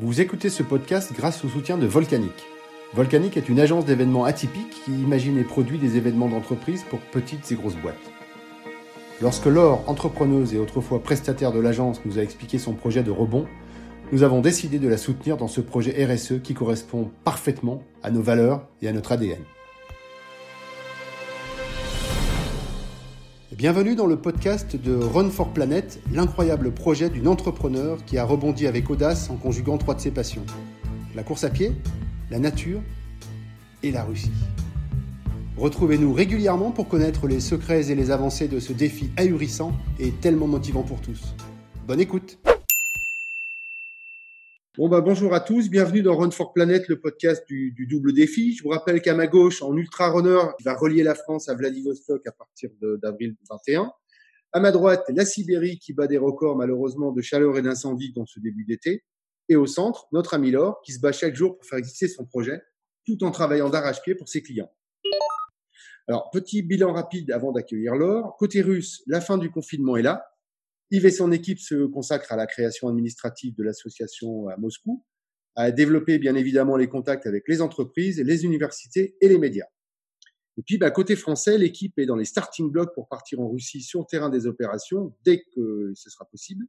Vous écoutez ce podcast grâce au soutien de Volcanic. Volcanic est une agence d'événements atypiques qui imagine et produit des événements d'entreprise pour petites et grosses boîtes. Lorsque Laure, entrepreneuse et autrefois prestataire de l'agence, nous a expliqué son projet de rebond, nous avons décidé de la soutenir dans ce projet RSE qui correspond parfaitement à nos valeurs et à notre ADN. Bienvenue dans le podcast de Run for Planet, l'incroyable projet d'une entrepreneur qui a rebondi avec audace en conjuguant trois de ses passions. La course à pied, la nature et la Russie. Retrouvez-nous régulièrement pour connaître les secrets et les avancées de ce défi ahurissant et tellement motivant pour tous. Bonne écoute Bon bah bonjour à tous, bienvenue dans Run for Planet, le podcast du, double défi. Je vous rappelle qu'à ma gauche, en ultra runner, qui va relier la France à Vladivostok à partir d'avril 21. À ma droite, la Sibérie qui bat des records malheureusement de chaleur et d'incendie dans ce début d'été. Et au centre, notre ami Laure qui se bat chaque jour pour faire exister son projet, tout en travaillant d'arrache-pied pour ses clients. Alors, petit bilan rapide avant d'accueillir Laure. Côté russe, la fin du confinement est là. Yves et son équipe se consacrent à la création administrative de l'association à Moscou, à développer bien évidemment les contacts avec les entreprises, les universités et les médias. Et puis, bah, côté français, l'équipe est dans les starting blocks pour partir en Russie sur terrain des opérations dès que ce sera possible.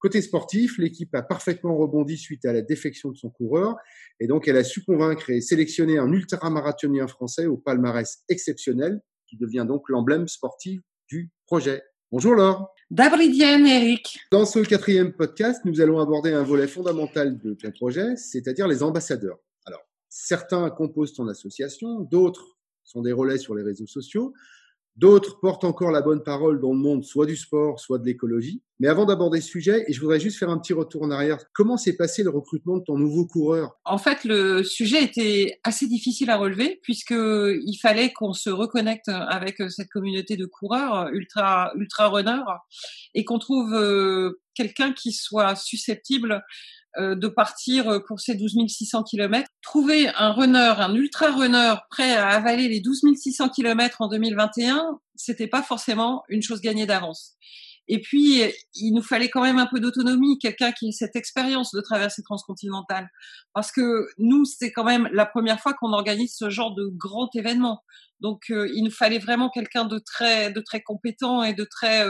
Côté sportif, l'équipe a parfaitement rebondi suite à la défection de son coureur et donc elle a su convaincre et sélectionner un ultramarathonien français au palmarès exceptionnel qui devient donc l'emblème sportif du projet. Bonjour Laure. Dabridienne, Eric. Dans ce quatrième podcast, nous allons aborder un volet fondamental de ton projet, c'est-à-dire les ambassadeurs. Alors, certains composent ton association, d'autres sont des relais sur les réseaux sociaux. D'autres portent encore la bonne parole dans le monde, soit du sport, soit de l'écologie. Mais avant d'aborder ce sujet, et je voudrais juste faire un petit retour en arrière, comment s'est passé le recrutement de ton nouveau coureur? En fait, le sujet était assez difficile à relever puisque il fallait qu'on se reconnecte avec cette communauté de coureurs ultra ultra runners et qu'on trouve euh, quelqu'un qui soit susceptible euh, de partir euh, pour ces 12 600 km. Trouver un runner, un ultra runner prêt à avaler les 12 600 km en 2021, c'était pas forcément une chose gagnée d'avance. Et puis, il nous fallait quand même un peu d'autonomie, quelqu'un qui ait cette expérience de traversée transcontinentale. Parce que nous, c'est quand même la première fois qu'on organise ce genre de grand événement. Donc, euh, il nous fallait vraiment quelqu'un de très, de très compétent et de très,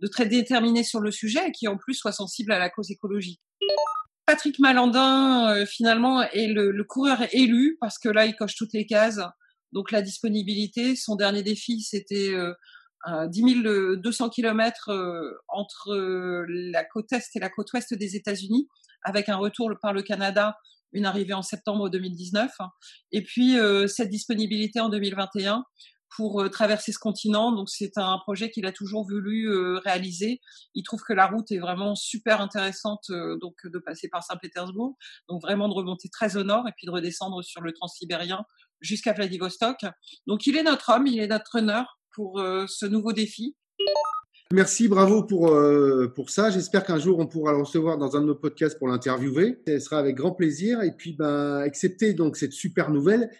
de très déterminé sur le sujet et qui en plus soit sensible à la cause écologique. Patrick Malandin, euh, finalement, est le, coureur élu parce que là, il coche toutes les cases. Donc la disponibilité, son dernier défi, c'était euh, 10 200 km entre euh, la côte est et la côte ouest des États-Unis, avec un retour par le Canada, une arrivée en septembre 2019, et puis euh, cette disponibilité en 2021 pour euh, traverser ce continent. Donc c'est un projet qu'il a toujours voulu euh, réaliser. Il trouve que la route est vraiment super intéressante, euh, donc de passer par Saint-Pétersbourg, donc vraiment de remonter très au nord et puis de redescendre sur le transsibérien jusqu'à Vladivostok. Donc il est notre homme, il est notre runner pour ce nouveau défi. Merci, bravo pour, pour ça. J'espère qu'un jour on pourra le recevoir dans un de nos podcasts pour l'interviewer. Ce sera avec grand plaisir. Et puis, ben, accepter donc cette super nouvelle,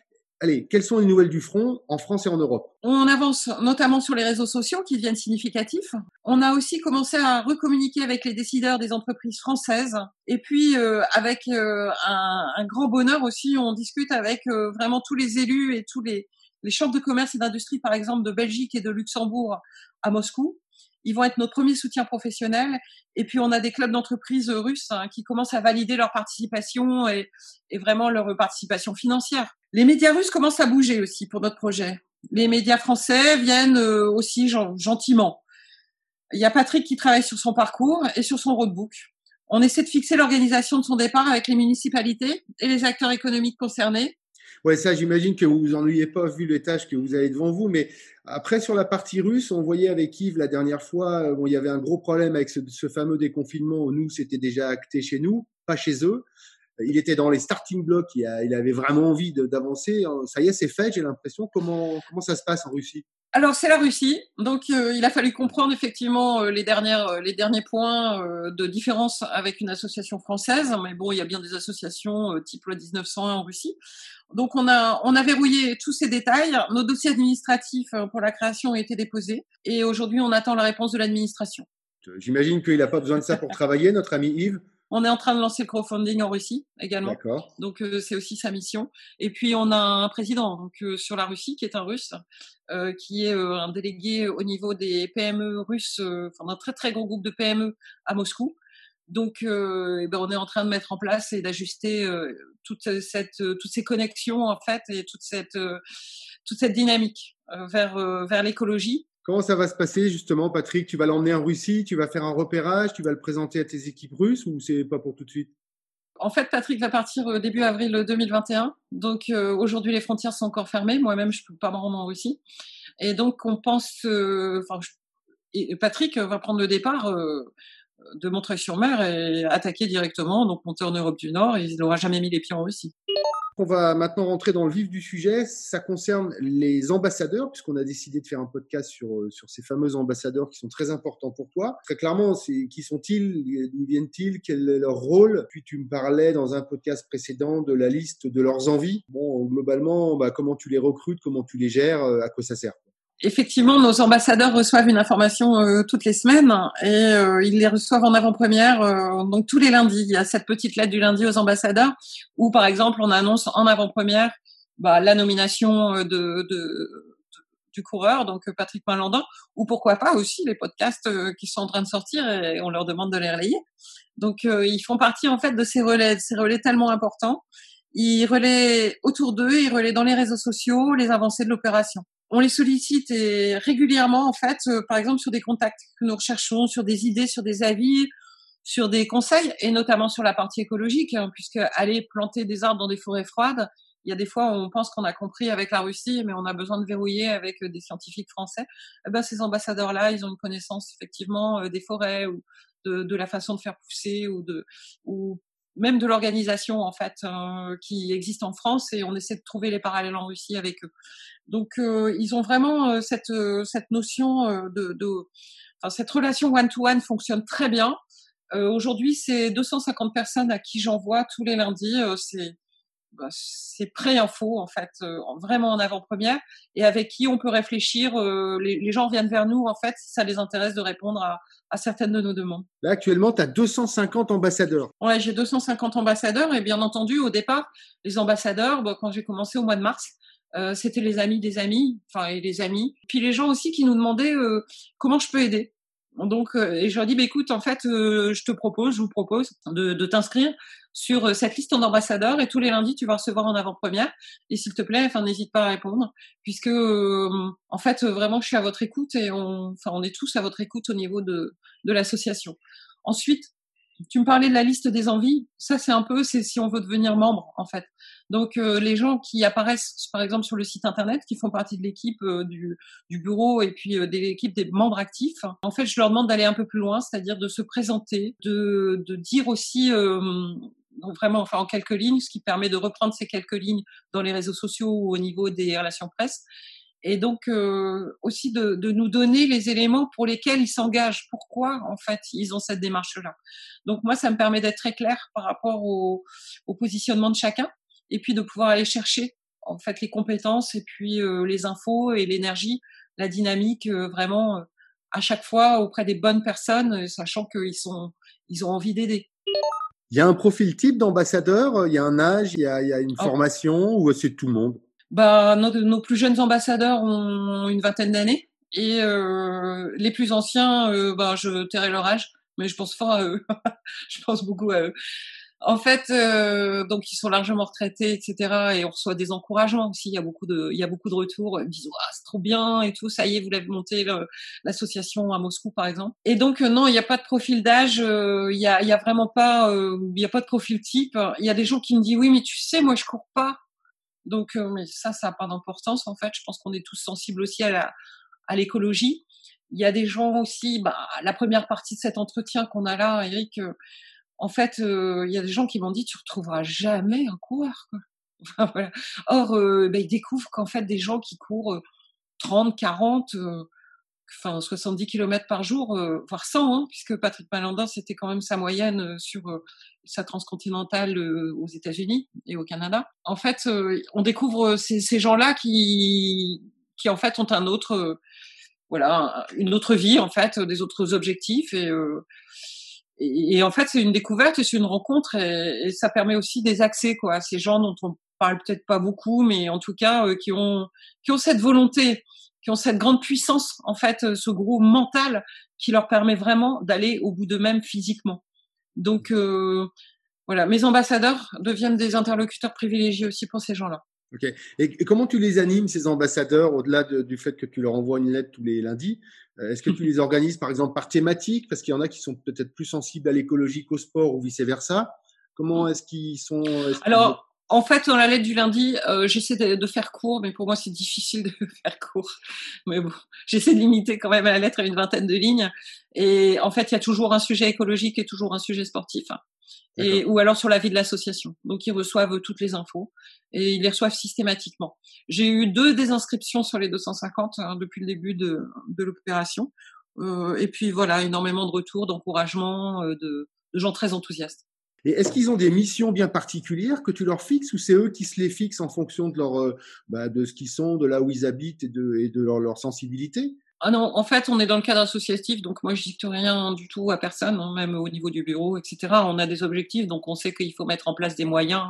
Allez, quelles sont les nouvelles du front en France et en Europe? On avance notamment sur les réseaux sociaux qui deviennent significatifs. On a aussi commencé à recommuniquer avec les décideurs des entreprises françaises. Et puis, euh, avec euh, un, grand bonheur aussi, on discute avec euh, vraiment tous les élus et tous les, les chambres de commerce et d'industrie, par exemple, de Belgique et de Luxembourg à Moscou ils vont être notre premier soutien professionnel. Et puis, on a des clubs d'entreprises russes hein, qui commencent à valider leur participation et, vraiment leur participation financière. Les médias russes commencent à bouger aussi pour notre projet. Les médias français viennent euh, aussi gentiment. Il y a Patrick qui travaille sur son parcours et sur son roadbook. On essaie de fixer l'organisation de son départ avec les municipalités et les acteurs économiques concernés Ouais, ça, j'imagine que vous vous ennuyez pas vu les tâches que vous avez devant vous. Mais après, sur la partie russe, on voyait avec Yves la dernière fois, euh, bon, il y avait un gros problème avec ce, fameux déconfinement nous, c'était déjà acté chez nous, pas chez eux. Il était dans les starting blocks, il, il avait vraiment envie d'avancer. Ça y est, c'est fait, j'ai l'impression. Comment, comment ça se passe en Russie? Alors c'est la Russie, donc euh, il a fallu comprendre effectivement euh, les dernières les derniers points de différence avec une association française, mais bon il y a bien des associations type loi 1901 en Russie. Donc on a on a verrouillé tous ces détails. Nos dossiers administratifs euh, pour la création ont été déposés et aujourd'hui on attend la réponse de l'administration. J'imagine qu'il n'a pas besoin de ça pour travailler, notre ami Yves? On est en train de lancer le crowdfunding en Russie également. D'accord. Donc c'est aussi sa mission. Et puis on a un président donc sur la Russie qui est un Russe, qui est un délégué au niveau des PME russes, enfin d'un très très gros groupe de PME à Moscou. Donc, euh, eh ben, on est en train de mettre en place et d'ajuster euh, toute cette, euh, toutes ces connexions en fait et toute cette, euh, toute cette dynamique euh, vers, vers l'écologie. Comment ça va se passer justement, Patrick? Tu vas l'emmener en Russie, tu vas faire un repérage, tu vas le présenter à tes équipes russes ou c'est pas pour tout de suite? En fait, Patrick va partir début avril 2021. Donc aujourd'hui, les frontières sont encore fermées. Moi-même, je peux pas me rendre en Russie. Et donc, on pense. Patrick va prendre le départ de Montreuil-sur-Mer et attaquer directement, donc monter en Europe du Nord, et il n'aura jamais mis les pieds en Russie. On va maintenant rentrer dans le vif du sujet. Ça concerne les ambassadeurs, puisqu'on a décidé de faire un podcast sur, euh, sur ces fameux ambassadeurs qui sont très importants pour toi. Très clairement, c'est qui sont-ils? D'où viennent-ils? Quel est leur rôle? Puis tu me parlais dans un podcast précédent de la liste de leurs envies. Bon, globalement, bah, comment tu les recrutes Comment tu les gères euh, À quoi ça sert? Effectivement, nos ambassadeurs reçoivent une information euh, toutes les semaines et euh, ils les reçoivent en avant-première. Euh, donc tous les lundis, il y a cette petite lettre du lundi aux ambassadeurs où, par exemple, on annonce en avant-première bah, la nomination de, de, du coureur, donc Patrick Malandin, ou pourquoi pas aussi les podcasts qui sont en train de sortir et on leur demande de les relayer. Donc ils font partie en fait de ces relais, ces relais tellement importants. Ils relaient autour d'eux, ils relaient dans les réseaux sociaux les avancées de l'opération on les sollicite régulièrement en fait, euh, par exemple sur des contacts que nous recherchons, sur des idées, sur des avis, sur des conseils et notamment sur la partie écologique, hein, puisque aller planter des arbres dans des forêts froides, il y a des fois où on pense qu'on a compris avec la Russie, mais on a besoin de verrouiller avec euh, des scientifiques français. Eh ben, ces ambassadeurs-là, ils ont une connaissance effectivement euh, des forêts ou de, de, la façon de faire pousser ou de ou même de l'organisation en fait euh, qui existe en France et on essaie de trouver les parallèles en Russie avec eux. Donc euh, ils ont vraiment euh, cette cette notion de, de enfin, cette relation one to one fonctionne très bien. Aujourd'hui, c'est 250 personnes à qui j'envoie tous les lundis. c'est bah, c'est pré-info en fait, vraiment en avant-première, et avec qui on peut réfléchir. les, les, gens viennent vers nous en fait si ça les intéresse de répondre à, à certaines de nos demandes. Là, actuellement, tu as 250 ambassadeurs. Ouais, j'ai 250 ambassadeurs et bien entendu, au départ, les ambassadeurs, bon, quand j'ai commencé au mois de mars, euh, c'était les amis des amis, enfin et les amis. Puis les gens aussi qui nous demandaient euh, comment je peux aider. Donc, euh, et je leur dis, bah, écoute, en fait, euh, je te propose, je vous propose de, t'inscrire sur euh, cette liste d'ambassadeurs et tous les lundis, tu vas recevoir en avant-première. Et s'il te plaît, enfin, n'hésite pas à répondre, puisque en fait, vraiment, je suis à votre écoute et on, enfin, on est tous à votre écoute au niveau de, de l'association. Ensuite, tu me parlais de la liste des envies. Ça, c'est un peu, c'est si on veut devenir membre, en fait. Donc, euh, les gens qui apparaissent, par exemple, sur le site internet, qui font partie de l'équipe euh, du, du, bureau et puis euh, de l'équipe des membres actifs, en fait, je leur demande d'aller un peu plus loin, c'est-à-dire de se présenter, de, de dire aussi vraiment, enfin, en quelques lignes, ce qui permet de reprendre ces quelques lignes dans les réseaux sociaux ou au niveau des relations presse et donc euh, aussi de, de, nous donner les éléments pour lesquels ils s'engagent, pourquoi en fait ils ont cette démarche-là. Donc moi, ça me permet d'être très clair par rapport au, au, positionnement de chacun, et puis de pouvoir aller chercher en fait les compétences et puis euh, les infos et l'énergie, la dynamique euh, vraiment à chaque fois auprès des bonnes personnes, sachant qu'ils sont ils ont envie d'aider. Il y a un profil type d'ambassadeur, il y a un âge, il y a, il y a une oh. formation, ou c'est tout le monde? Bah, nos, nos, plus jeunes ambassadeurs ont une vingtaine d'années et euh, les plus anciens, euh, bah, je tairai leur âge, mais je pense fort à eux. je pense beaucoup à eux. En fait, euh, donc ils sont largement retraités, etc. Et on reçoit des encouragements aussi. Il y a beaucoup de, il y a beaucoup de retours. Ils disent ah, c'est trop bien et tout. Ça y est, vous l'avez monté l'association à Moscou, par exemple. Et donc euh, non, il n'y a pas de profil d'âge. Euh, il y a, vraiment pas, euh, il y a pas de profil type. Il y a des gens qui me disent oui, mais tu sais, moi je cours pas. Donc, mais ça, ça n'a pas d'importance en fait. Je pense qu'on est tous sensibles aussi à la, à l'écologie. Il y a des gens aussi, bah, la première partie de cet entretien qu'on a là, Eric, en fait, euh, il y a des gens qui m'ont dit, tu retrouveras jamais un coureur. Quoi. voilà. Or, bah, ils découvrent qu'en fait, des gens qui courent 30, 40, enfin 70 km par jour, euh, voire 100, hein, puisque Patrick Malandin, c'était quand même sa moyenne euh, sur euh, sa transcontinentale aux États-Unis et au Canada. En fait, on découvre ces, ces gens-là qui, qui en fait ont un autre, voilà, une autre vie en fait, des autres objectifs et et, en fait, c'est une découverte c'est une rencontre et, ça permet aussi des accès quoi à ces gens dont on parle peut-être pas beaucoup, mais en tout cas qui ont qui ont cette volonté, qui ont cette grande puissance en fait, ce gros mental qui leur permet vraiment d'aller au bout d'eux-mêmes physiquement. Donc voilà, mes ambassadeurs deviennent des interlocuteurs privilégiés aussi pour ces gens-là. Ok. Et, comment tu les animes, ces ambassadeurs, au-delà du fait que tu leur envoies une lettre tous les lundis euh, Est-ce que tu les organises, par exemple, par thématique? Parce qu'il y en a qui sont peut-être plus sensibles à l'écologie qu'au sport ou vice-versa. Comment est-ce qu'ils sont Alors, en fait, dans la lettre du lundi, euh, j'essaie de, faire court, mais pour moi, c'est difficile de faire court. Mais bon, j'essaie de limiter quand même la lettre à une vingtaine de lignes. Et en fait, il y a toujours un sujet écologique et toujours un sujet sportif et, ou alors sur la vie de l'association. Donc ils reçoivent toutes les infos et ils les reçoivent systématiquement. J'ai eu deux désinscriptions sur les 250 hein, depuis le début de, de l'opération. Euh, et puis voilà, énormément de retours, d'encouragement, euh, de, de gens très enthousiastes. Et est-ce qu'ils ont des missions bien particulières que tu leur fixes ou c'est eux qui se les fixent en fonction de leur, euh, bah, de ce qu'ils sont, de là où ils habitent et de, et de leur, leur sensibilité? Ah non, en fait, on est dans le cadre associatif, donc moi je dicte rien du tout à personne, hein, même au niveau du bureau, etc. On a des objectifs, donc on sait qu'il faut mettre en place des moyens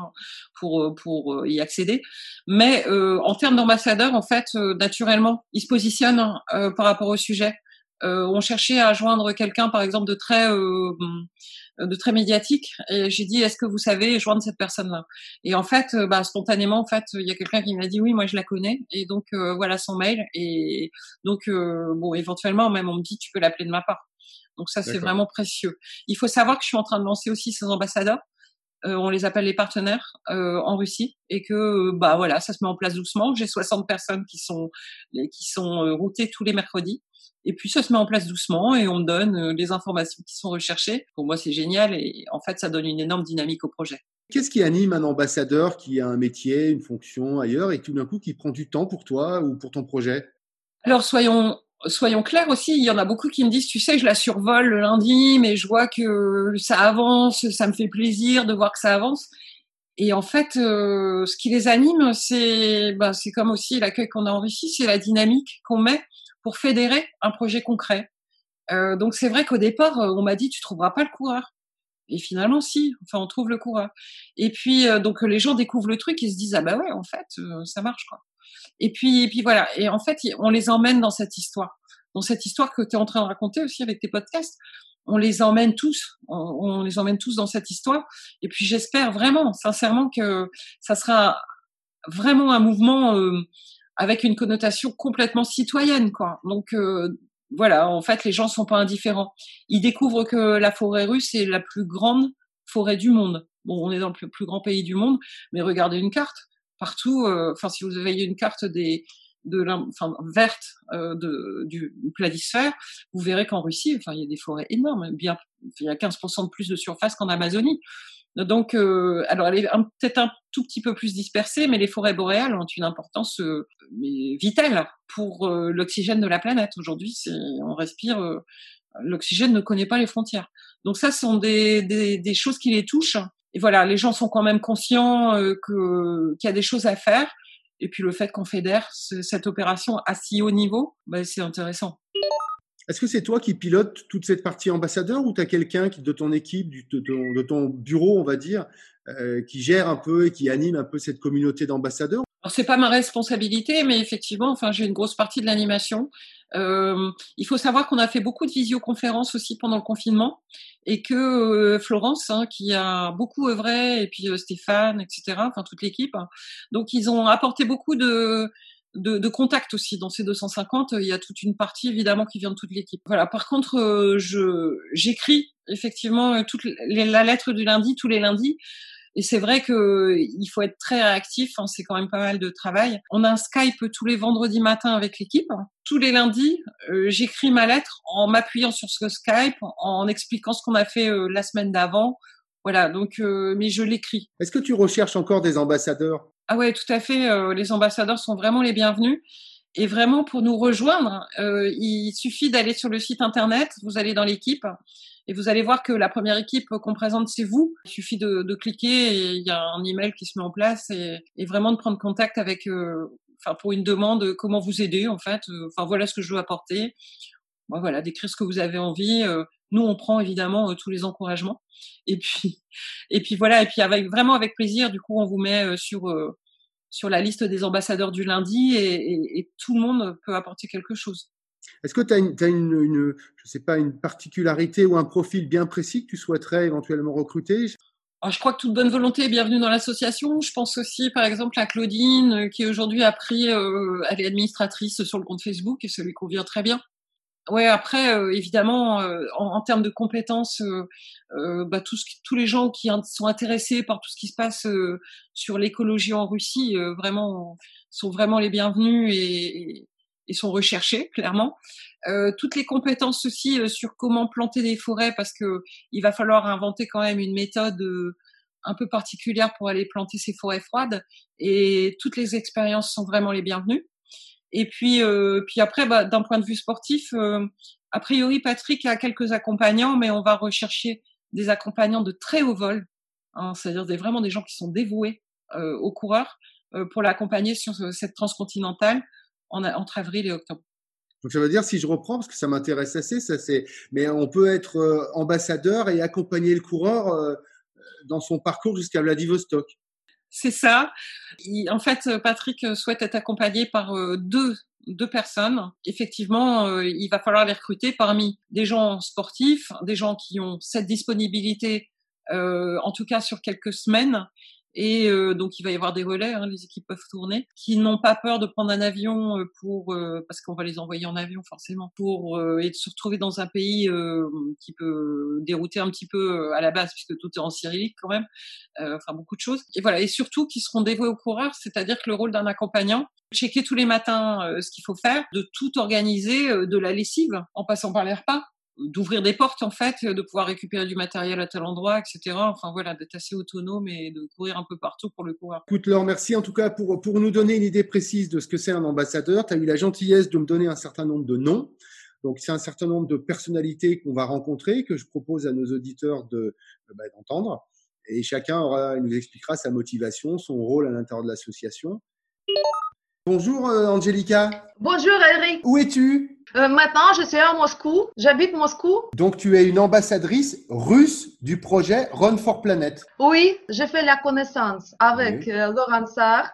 pour euh, pour euh, y accéder. Mais euh, en termes d'ambassadeurs, en fait, naturellement, ils se positionnent par rapport au sujet. On cherchait à joindre quelqu'un, par exemple, de très de très médiatique. Et j'ai dit, est-ce que vous savez joindre cette personne-là? Et en fait, euh, bah, spontanément, en fait, il y a quelqu'un qui m'a dit, oui, moi je la connais. Et donc euh, voilà son mail. Et donc euh, bon, éventuellement, même on me dit, tu peux l'appeler de ma part. Donc ça, c'est vraiment précieux. Il faut savoir que je suis en train de lancer aussi ces ambassadeurs. On les appelle les partenaires en Russie et que bah voilà, ça se met en place doucement. J'ai 60 personnes qui sont qui sont routées tous les mercredis et puis ça se met en place doucement et on donne euh, les informations qui sont recherchées. Pour moi, c'est génial et en fait, ça donne une énorme dynamique au projet. Qu'est-ce qui anime un ambassadeur qui a un métier, une fonction ailleurs et tout d'un coup qui prend du temps pour toi ou pour ton projet? Alors soyons soyons clairs aussi, il y en a beaucoup qui me disent, tu sais, je la survole le lundi, mais je vois que ça avance, ça me fait plaisir de voir que ça avance. Et en fait, euh, ce qui les anime, c'est bah, c'est comme aussi l'accueil qu'on a en Russie, c'est la dynamique qu'on met pour fédérer un projet concret. Euh, donc c'est vrai qu'au départ, euh, on m'a dit tu trouveras pas le coureur. Et finalement, si, enfin, on trouve le coureur. Et puis, euh, donc, les gens découvrent le truc et se disent, ah bah ouais, en fait, ça marche, quoi. Et puis, et puis voilà. Et en fait, on les emmène dans cette histoire. Dans cette histoire que tu es en train de raconter aussi avec tes podcasts. On les emmène tous. On, les emmène tous dans cette histoire. Et puis, j'espère vraiment, sincèrement, que ça sera vraiment un mouvement avec une connotation complètement citoyenne, quoi. Donc euh, voilà, en fait, les gens sont pas indifférents. Ils découvrent que la forêt russe est la plus grande forêt du monde. Bon, on est dans le plus, grand pays du monde, mais regardez une carte. Partout, euh, enfin, si vous avez une carte des de enfin, verte euh, de, du planisphère, vous verrez qu'en Russie, enfin, il y a des forêts énormes. Bien, il y a 15% de plus de surface qu'en Amazonie. Donc, euh, alors elle est peut-être un tout petit peu plus dispersée, mais les forêts boréales ont une importance euh, vitale pour l'oxygène de la planète. Aujourd'hui, on respire, l'oxygène ne connaît pas les frontières. Donc ça, ce sont des, des, des, choses qui les touchent. Et voilà, les gens sont quand même conscients que qu'il y a des choses à faire. Et puis le fait qu'on fédère cette opération à si haut niveau, ben, c'est intéressant. Est-ce que c'est toi qui pilotes toute cette partie ambassadeur ou tu as quelqu'un de ton équipe, de ton, bureau, on va dire, euh, qui gère un peu et qui anime un peu cette communauté d'ambassadeurs c'est pas ma responsabilité, mais effectivement, enfin j'ai une grosse partie de l'animation. Euh, il faut savoir qu'on a fait beaucoup de visioconférences aussi pendant le confinement et que euh, Florence, hein, qui a beaucoup œuvré, et puis Stéphane, etc., enfin toute l'équipe, hein, donc ils ont apporté beaucoup de de, de, contact aussi dans ces 250. Il y a toute une partie évidemment qui vient de toute l'équipe. Voilà. Par contre, euh, je j'écris effectivement euh, toute la lettre du lundi tous les lundis. Et c'est vrai que il faut être très réactif. Hein, c'est quand même pas mal de travail. On a un Skype tous les vendredis matins avec l'équipe. Tous les lundis, euh, j'écris ma lettre en m'appuyant sur ce Skype, en expliquant ce qu'on a fait la semaine d'avant. Voilà. Donc, mais je l'écris. Est-ce que tu recherches encore des ambassadeurs? Ah ouais, tout à fait. Euh, les ambassadeurs sont vraiment les bienvenus. Et vraiment, pour nous rejoindre, euh, il suffit d'aller sur le site internet. Vous allez dans l'équipe et vous allez voir que la première équipe qu'on présente, c'est vous. Il suffit de, de, cliquer et il y a un email qui se met en place et, et vraiment de prendre contact avec, euh, enfin, pour une demande, comment vous aider en fait. Enfin, voilà ce que je veux apporter. voilà, d'écrire ce que vous avez envie. nous, on prend évidemment tous les encouragements. Et puis, et puis voilà. Et puis avec vraiment avec plaisir, du coup, on vous met sur sur la liste des ambassadeurs du lundi et, et tout le monde peut apporter quelque chose. Est-ce que tu as, une, une, je sais pas, une particularité ou un profil bien précis que tu souhaiterais éventuellement recruter? Alors, je crois que toute bonne volonté est bienvenue dans l'association. Je pense aussi, par exemple, à Claudine, euh, qui aujourd'hui a pris, euh, elle est administratrice sur le compte Facebook et ça lui convient très bien. Ouais, après, euh, évidemment, en, en, termes de compétences, bah, tous, tous les gens qui sont intéressés par tout ce qui se passe sur l'écologie en Russie, vraiment, sont vraiment les bienvenus et, et sont recherchés clairement. Euh, toutes les compétences aussi euh, sur comment planter des forêts parce que il va falloir inventer quand même une méthode euh, un peu particulière pour aller planter ces forêts froides et toutes les expériences sont vraiment les bienvenues. Et puis euh, puis après bah, d'un point de vue sportif, a priori Patrick a quelques accompagnants mais on va rechercher des accompagnants de très haut vol, hein, c'est-à-dire des, vraiment des gens qui sont dévoués aux coureurs pour l'accompagner sur cette transcontinentale entre avril et octobre. Donc ça veut dire, si je reprends, parce que ça m'intéresse assez, ça c'est, mais on peut être euh, ambassadeur et accompagner le coureur euh, dans son parcours jusqu'à Vladivostok. C'est ça. en fait, Patrick souhaite être accompagné par euh, deux, deux personnes. Effectivement, il va falloir les recruter parmi des gens sportifs, des gens qui ont cette disponibilité, en tout cas sur quelques semaines, et euh, donc, il va y avoir des relais, hein, les équipes peuvent tourner, qui n'ont pas peur de prendre un avion euh, pour, euh, parce qu'on va les envoyer en avion forcément, pour et de se retrouver dans un pays qui peut dérouter un petit peu à la base, puisque tout est en cyrillique quand même, enfin beaucoup de choses. Et voilà, et surtout qui seront dévoués aux coureurs, c'est-à-dire que le rôle d'un accompagnant, checker tous les matins ce qu'il faut faire, de tout organiser, de la lessive, en passant par les repas, d'ouvrir des portes en fait, de pouvoir récupérer du matériel à tel endroit, etc. Enfin voilà, d'être assez autonome et de courir un peu partout pour le coureur. Écoute Laure, merci en tout cas pour, pour nous donner une idée précise de ce que c'est un ambassadeur. Tu as eu la gentillesse de me donner un certain nombre de noms. Donc c'est un certain nombre de personnalités qu'on va rencontrer, que je propose à nos auditeurs de bah, d'entendre. Et chacun aura, nous expliquera sa motivation, son rôle à l'intérieur de l'association. Bonjour euh, Angelica. Bonjour Eric. Où es-tu? Euh, Maintenant, je suis à Moscou. J'habite Moscou. Donc, tu es une ambassadrice russe du projet Run for Planet. Oui, j'ai fait la connaissance avec euh, Laurent Sarr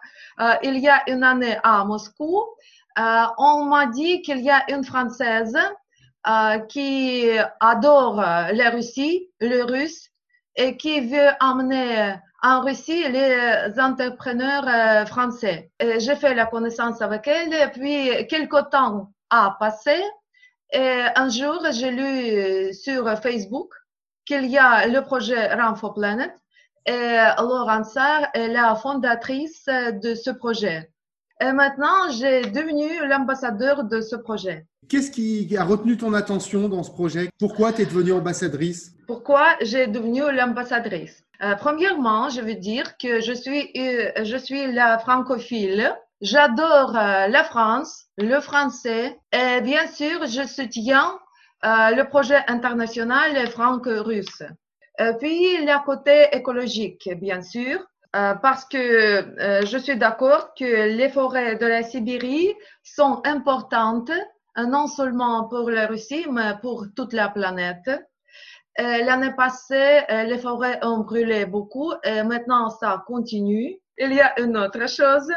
il y a une année à Moscou. on m'a dit qu'il y a une Française qui adore la Russie, le russe, et qui veut amener en Russie les entrepreneurs euh, français. J'ai fait la connaissance avec elle et puis quelques temps a passé et un jour j'ai lu sur Facebook qu'il y a le projet Run for Planet et Laurent Sarr est la fondatrice de ce projet. Et maintenant, j'ai devenu l'ambassadeur de ce projet. Qu'est-ce qui a retenu ton attention dans ce projet? Pourquoi tu es devenue ambassadrice? Pourquoi j'ai devenu l'ambassadrice? Euh, Premièrement, je veux dire que je suis, euh, je suis la francophile. J'adore euh, la France, le français et bien sûr, je soutiens le projet international franco-russe. puis, le côté écologique, bien sûr. parce que je suis d'accord que les forêts de la Sibérie sont importantes euh, non seulement pour la Russie, mais pour toute la planète. Euh, l'année passée, euh, les forêts ont brûlé beaucoup et maintenant ça continue. Il y a une autre chose.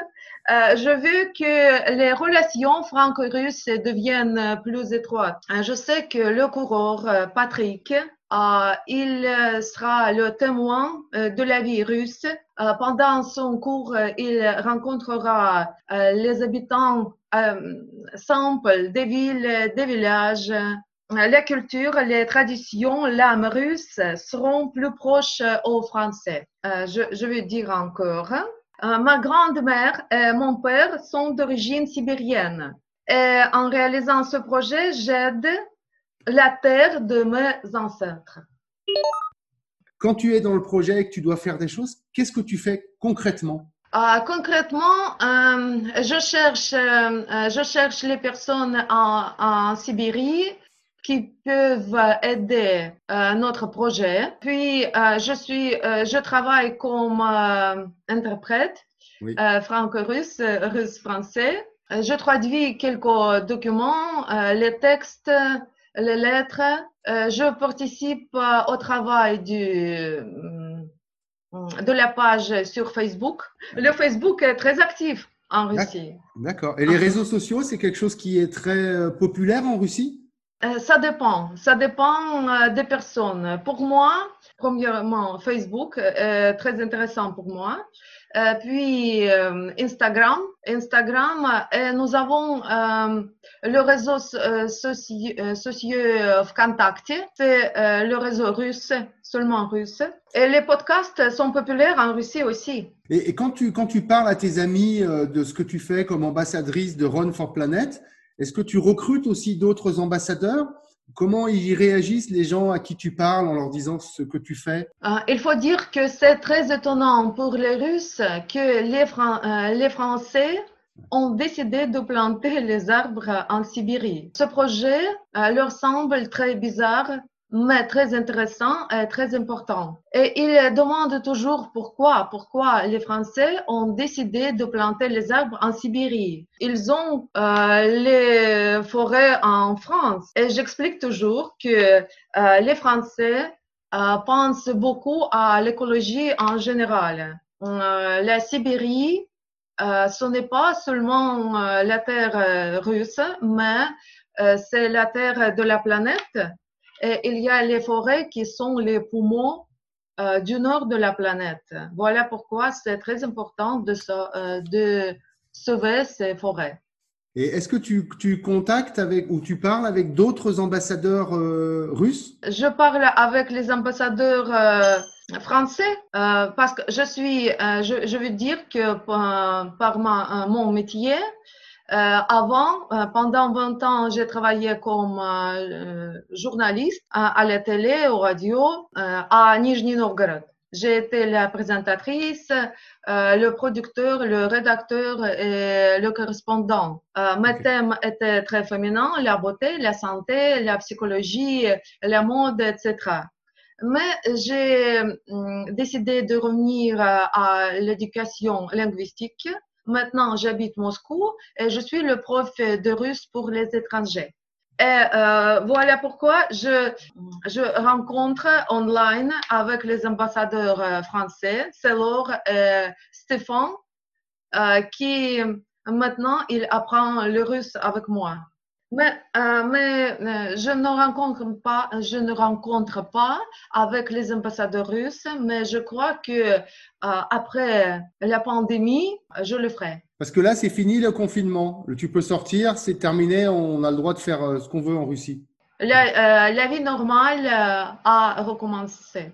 je veux que les relations franco-russes deviennent plus étroites. Je sais que le coureur Patrick, il sera le témoin de la vie russe. pendant son cours, il rencontrera les habitants euh, simple des villes, des villages. La culture, les traditions, l'âme russe seront plus proches aux Français. Euh, je, je veux dire encore. Hein. Euh, ma grand-mère et mon père sont d'origine sibérienne. Et en réalisant ce projet, j'aide la terre de mes ancêtres. Quand tu es dans le projet et que tu dois faire des choses, qu'est-ce que tu fais concrètement? Euh, concrètement, euh, je, cherche, euh, je cherche les personnes en, en Sibérie qui peuvent aider notre projet. Puis, je suis, je travaille comme interprète franco-russe, russe-français. Je traduis quelques documents, les textes, les lettres. je participe au travail du, de la page sur Facebook. Le Facebook est très actif en Russie. D'accord. Et les réseaux sociaux, c'est quelque chose qui est très populaire en Russie? Ça dépend, ça dépend des personnes. Pour moi, premièrement, Facebook est très intéressant pour moi. Euh, puis euh, Instagram. Instagram, et euh, nous avons le réseau social Vkontakte, c'est le réseau russe, seulement russe. Et les podcasts sont populaires en Russie aussi. Et, et quand, tu, quand tu parles à tes amis de ce que tu fais comme ambassadrice de Run for Planet, est-ce que tu recrutes aussi d'autres ambassadeurs? Comment ils réagissent les gens à qui tu parles en leur disant ce que tu fais? Euh, Il faut dire que c'est très étonnant pour les Russes que les, euh, Français ont décidé de planter les arbres en Sibérie. Ce projet euh, leur semble très bizarre mais très intéressant et très important. Et il demande toujours pourquoi, pourquoi les Français ont décidé de planter les arbres en Sibérie. Ils ont euh, les forêts en France. Et j'explique toujours que euh, les Français euh, pensent beaucoup à l'écologie en général. Euh, la Sibérie, euh, ce n'est pas seulement la terre russe, mais c'est la terre de la planète il y a les forêts qui sont les poumons euh, du nord de la planète. Voilà pourquoi c'est très important de, euh, de, sauver ces forêts. Et est-ce que tu, tu, contactes avec ou tu parles avec d'autres ambassadeurs euh, russes? Je parle avec les ambassadeurs français parce que je suis, je, je veux dire que par, ma, mon métier, avant, euh, pendant 20 ans, j'ai travaillé comme euh, journaliste à, la télé, au radio, à Nijni Novgorod. J'ai été la présentatrice, le producteur, le rédacteur et le correspondant. mes thèmes étaient très féminins, la beauté, la santé, la psychologie, la mode, etc. Mais j'ai hum, décidé de revenir à l'éducation linguistique Maintenant, j'habite Moscou et je suis le prof de russe pour les étrangers. Et euh, voilà pourquoi je, rencontre online avec les ambassadeurs euh, français, Laure et Stéphane, euh, qui maintenant il apprend le russe avec moi. Mais, euh, mais euh, je ne rencontre pas, je ne rencontre pas avec les ambassadeurs russes, mais je crois que euh, après la pandémie, je le ferai. Parce que là, c'est fini le confinement. Tu peux sortir, c'est terminé, on a le droit de faire ce qu'on veut en Russie. La, la vie normale a recommencé.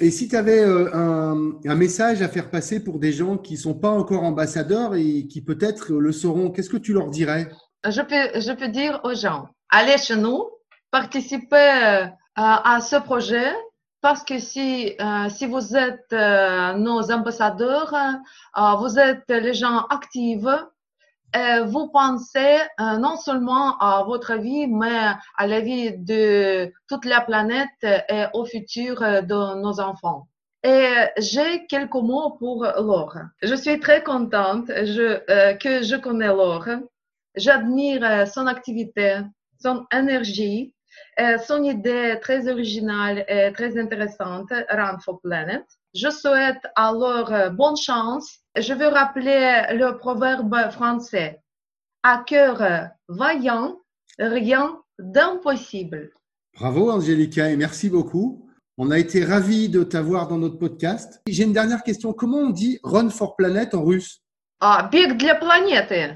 Et si tu avais un, un, message à faire passer pour des gens qui ne sont pas encore ambassadeurs et qui peut-être le seront, qu'est-ce que tu leur dirais? Je peux, je peux dire aux gens, allez chez nous, participez euh, à ce projet, parce que si, euh, si vous êtes euh, nos ambassadeurs, vous êtes les gens actifs, et vous pensez non seulement à votre vie, mais à la vie de toute la planète et au futur de nos enfants. Et j'ai quelques mots pour Laure. Je suis très contente je, que je connais Laure J'admire euh, son activité, son énergie, euh, son idée très originale et très intéressante, Run for Planet. Je souhaite alors euh, bonne chance. Je veux rappeler le proverbe français. À cœur vaillant, rien d'impossible. Bravo Angelica et merci beaucoup. On a été ravis de t'avoir dans notre podcast. J'ai une dernière question. Comment on dit Run for Planet en russe Ah, big для планеты.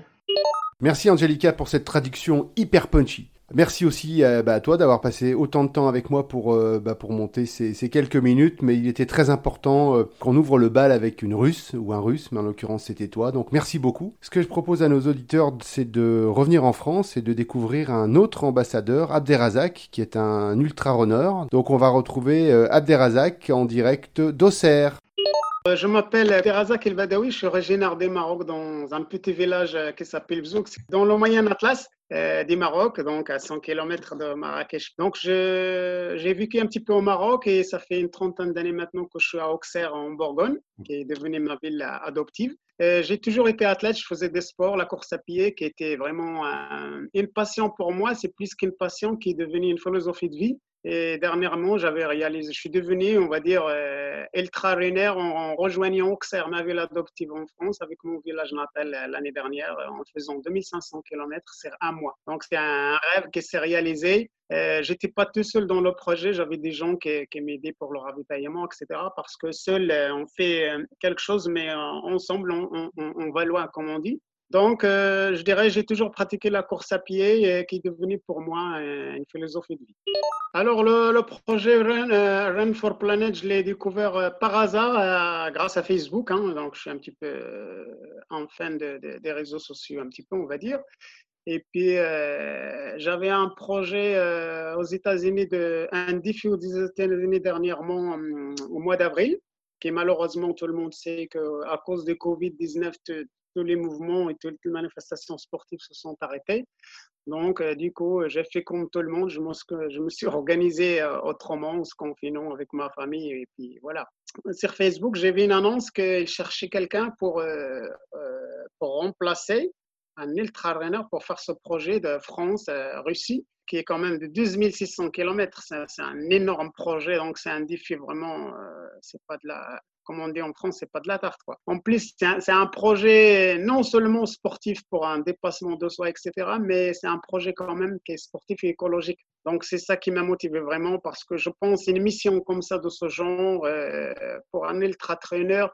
Merci Angelica pour cette traduction hyper punchy. Merci aussi euh, bah, à toi d'avoir passé autant de temps avec moi pour, euh, bah, pour monter ces, quelques minutes, mais il était très important euh, qu'on ouvre le bal avec une russe ou un russe, mais en l'occurrence c'était toi, donc merci beaucoup. Ce que je propose à nos auditeurs, c'est de revenir en France et de découvrir un autre ambassadeur, Abderrazak, qui est un ultra-runner. Donc on va retrouver Abderrazak en direct d'Auxerre. Euh, je m'appelle Terazak El Badawi, je suis originaire du Maroc dans un petit village euh, qui s'appelle Bzouk, dans le Moyen Atlas euh, du Maroc, donc à 100 km de Marrakech. Donc j'ai vécu un petit peu au Maroc et ça fait une trentaine d'années maintenant que je suis à Auxerre en Bourgogne, qui est devenue ma ville adoptive. J'ai toujours été athlète, je faisais des sports, la course à pied qui était vraiment une passion pour moi, c'est plus qu'une passion qui est devenue une philosophie de vie. Et dernièrement, j'avais réalisé, je suis devenu, on va dire, euh, ultra runner en, rejoignant Auxerre, ma ville adoptive en France, avec mon village natal euh, l'année dernière, en faisant 2500 km, c'est un mois. Donc, c'est un rêve qui s'est réalisé. Euh, J'étais pas tout seul dans le projet, j'avais des gens qui, qui m'aidaient pour le ravitaillement, etc. Parce que seul, on fait quelque chose, mais ensemble, on va loin, comme on dit. Donc, euh, je dirais, j'ai toujours pratiqué la course à pied et qui est devenue pour moi une philosophie de vie. Alors, le, projet Run, euh, for Planet, je l'ai découvert euh, par hasard grâce à Facebook. Hein. donc, je suis un petit peu en fin des réseaux sociaux, un petit peu, on va dire. Et puis, j'avais un projet aux États-Unis, un défi aux États-Unis dernièrement, au mois d'avril, qui malheureusement, tout le monde sait qu'à cause de Covid-19, tous les mouvements et toutes les manifestations sportives se sont arrêtées. Donc, euh, du coup, j'ai fait comme tout le monde. Je me, suis organisé euh, autrement, se confinant avec ma famille. Et puis, voilà. Sur Facebook, j'ai vu une annonce qu'ils cherchaient quelqu'un pour, euh, pour remplacer un ultra-runner pour faire ce projet de France-Russie qui est quand même de 12 600 km. C'est un énorme projet, donc c'est un défi vraiment, c'est pas de la, comme on dit en France, c'est pas de la tarte. Quoi. En plus, c'est un, projet non seulement sportif pour un dépassement de soi, etc., mais c'est un projet quand même qui est sportif et écologique. Donc, c'est ça qui m'a motivé vraiment parce que je pense une mission comme ça de ce genre euh, pour un ultra-trainer,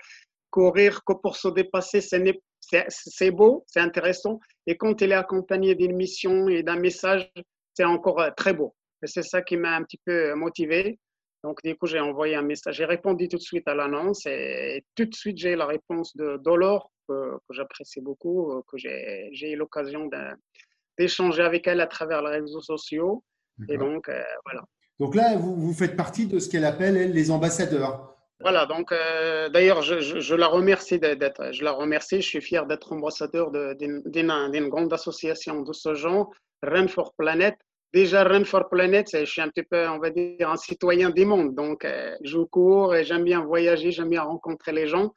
courir que pour se dépasser, c'est beau, c'est intéressant. Et quand il est accompagné d'une mission et d'un message, c'est encore euh, très beau. C'est ça qui m'a un petit peu motivé. Donc, du coup, j'ai envoyé un message. J'ai répondu tout de suite à l'annonce et, tout de suite, j'ai la réponse de Dolor, que, j'apprécie beaucoup, euh, que j'ai eu l'occasion d'échanger avec elle à travers les réseaux sociaux. Et donc, euh, voilà. Donc là, vous, vous faites partie de ce qu'elle appelle, elle, les ambassadeurs. Voilà, donc euh, d'ailleurs, je, je, la remercie d'être, je la remercie, je suis fier d'être ambassadeur d'une grande association de ce genre, Run for Planet, déjà Run for Planet, je suis un petit peu, on va dire, un citoyen du monde. Donc, euh, je cours et j'aime bien voyager, j'aime bien rencontrer les gens.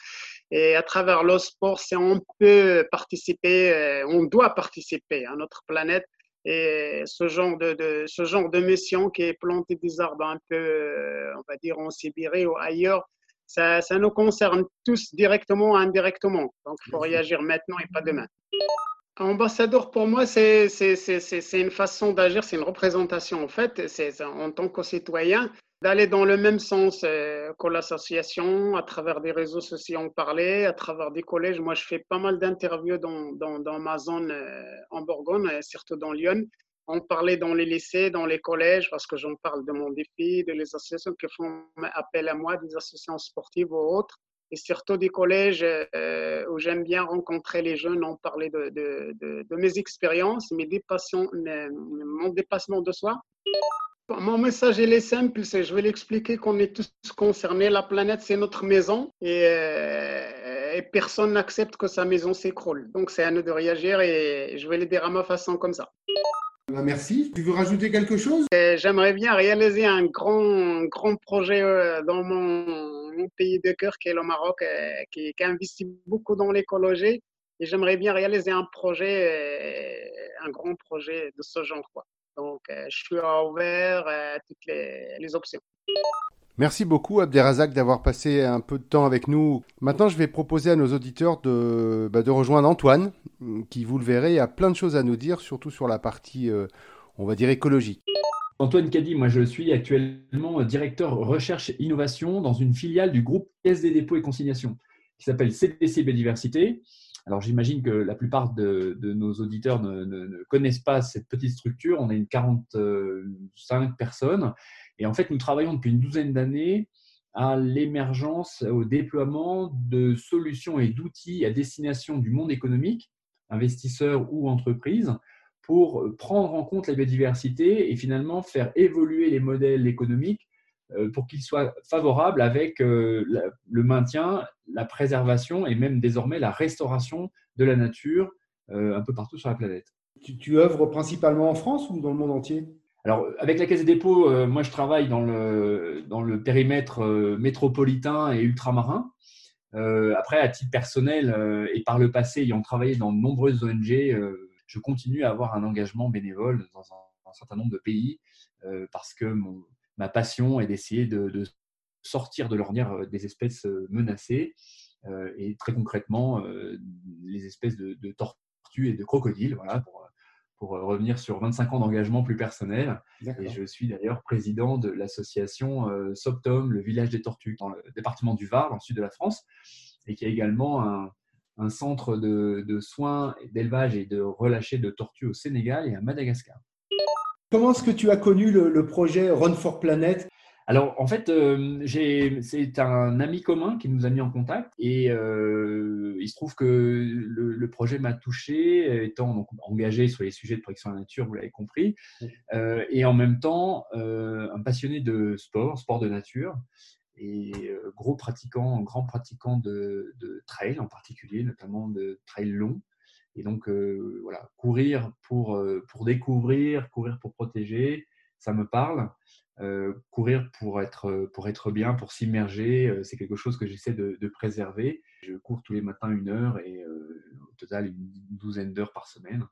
Et à travers le sport, c'est on peut participer, euh, on doit participer à notre planète. Et ce genre de, ce genre de mission qui est planter des arbres un peu, euh, on va dire, en Sibérie ou ailleurs, ça, ça nous concerne tous directement ou indirectement. Donc, il faut réagir maintenant et pas demain. Ambassadeur, pour moi, c'est une façon d'agir, c'est une représentation en fait, en tant que citoyen, d'aller dans le même sens euh, que l'association, à travers des réseaux sociaux, on parlait, à travers des collèges. Moi, je fais pas mal d'interviews dans, dans, dans, ma zone euh, en Bourgogne, surtout dans Lyon. On parlait dans les lycées, dans les collèges, parce que j'en parle de mon défi, de les associations qui font appel à moi, des associations sportives ou autres et surtout des collèges euh, où j'aime bien rencontrer les jeunes, en parler de, de, de, mes expériences, mes dépassions, mon dépassement de soi. Mon message il est simple, c'est je vais l'expliquer qu'on est tous concernés. La planète c'est notre maison et, euh, et personne n'accepte que sa maison s'écroule. Donc c'est à nous de réagir et je vais le dire à ma façon comme ça. Bah, merci. Tu veux rajouter quelque chose? J'aimerais bien réaliser un grand, grand projet euh, dans mon mon pays de cœur qui est le Maroc, euh, qui, qui investit beaucoup dans l'écologie. Et j'aimerais bien réaliser un projet, euh, un grand projet de ce genre. Quoi. Donc, euh, je suis ouvert à toutes les, options. Merci beaucoup Abderrazak d'avoir passé un peu de temps avec nous. Maintenant, je vais proposer à nos auditeurs de, bah, de rejoindre Antoine, qui, vous le verrez, a plein de choses à nous dire, surtout sur la partie, on va dire, écologique. Antoine Caddy, moi je suis actuellement directeur recherche innovation dans une filiale du groupe Caisse des dépôts et consignations qui s'appelle CDC Biodiversité. Alors j'imagine que la plupart de, nos auditeurs ne, connaissent pas cette petite structure. On est une 45 personnes et en fait nous travaillons depuis une douzaine d'années à l'émergence, au déploiement de solutions et d'outils à destination du monde économique, investisseurs ou entreprises, pour euh, prendre en compte la biodiversité et finalement faire évoluer les modèles économiques euh, pour qu'ils soient favorables avec euh, le maintien, la préservation et même désormais la restauration de la nature un peu partout sur la planète. Tu, tu œuvres principalement en France ou dans le monde entier? Alors, avec la Caisse des dépôts, moi, je travaille dans le, dans le périmètre métropolitain et ultramarin. après, à titre personnel et par le passé, ayant travaillé dans de nombreuses ONG, je continue à avoir un engagement bénévole dans un, certain nombre de pays euh, parce que mon, ma passion est d'essayer de, sortir de l'ornière des espèces menacées et très concrètement les espèces de, tortues et de crocodiles, voilà, pour, pour revenir sur 25 ans d'engagement plus personnel. Et je suis d'ailleurs président de l'association Soptom, le village des tortues, dans le département du Var, dans le sud de la France, et qui a également un, un centre de, soins, d'élevage et de relâcher de tortues au Sénégal et à Madagascar. Comment est-ce que tu as connu le, projet Run for Planet? Alors, en fait, euh, c'est un ami commun qui nous a mis en contact et euh, il se trouve que le, projet m'a touché, étant donc, engagé sur les sujets de protection de la nature, vous l'avez compris, euh, et en même temps un passionné de sport, sport de nature et euh, gros pratiquant, grand pratiquant de, trail en particulier, notamment de trail long. Et donc, euh, voilà, courir pour, euh, pour découvrir, courir pour protéger, ça me parle. courir pour être, pour être bien, pour s'immerger, c'est quelque chose que j'essaie de, préserver. Je cours tous les matins une heure et au total une douzaine d'heures par semaine.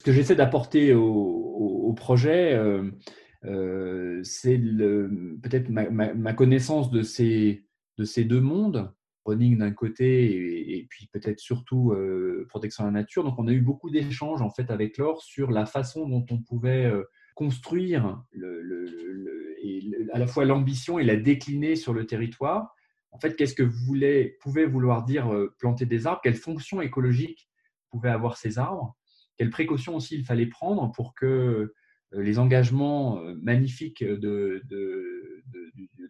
Ce que j'essaie d'apporter au, projet, euh, c'est peut-être ma, connaissance de ces, de ces deux mondes, running d'un côté et, puis peut-être surtout euh, protection de la nature. Donc on a eu beaucoup d'échanges en fait avec Laure sur la façon dont on pouvait euh, construire et à la fois l'ambition et la décliner sur le territoire. En fait, qu'est-ce que voulait, pouvait vouloir dire planter des arbres? Quelle fonction écologique pouvaient avoir ces arbres? Quelles précautions aussi il fallait prendre pour que les engagements euh, magnifiques de,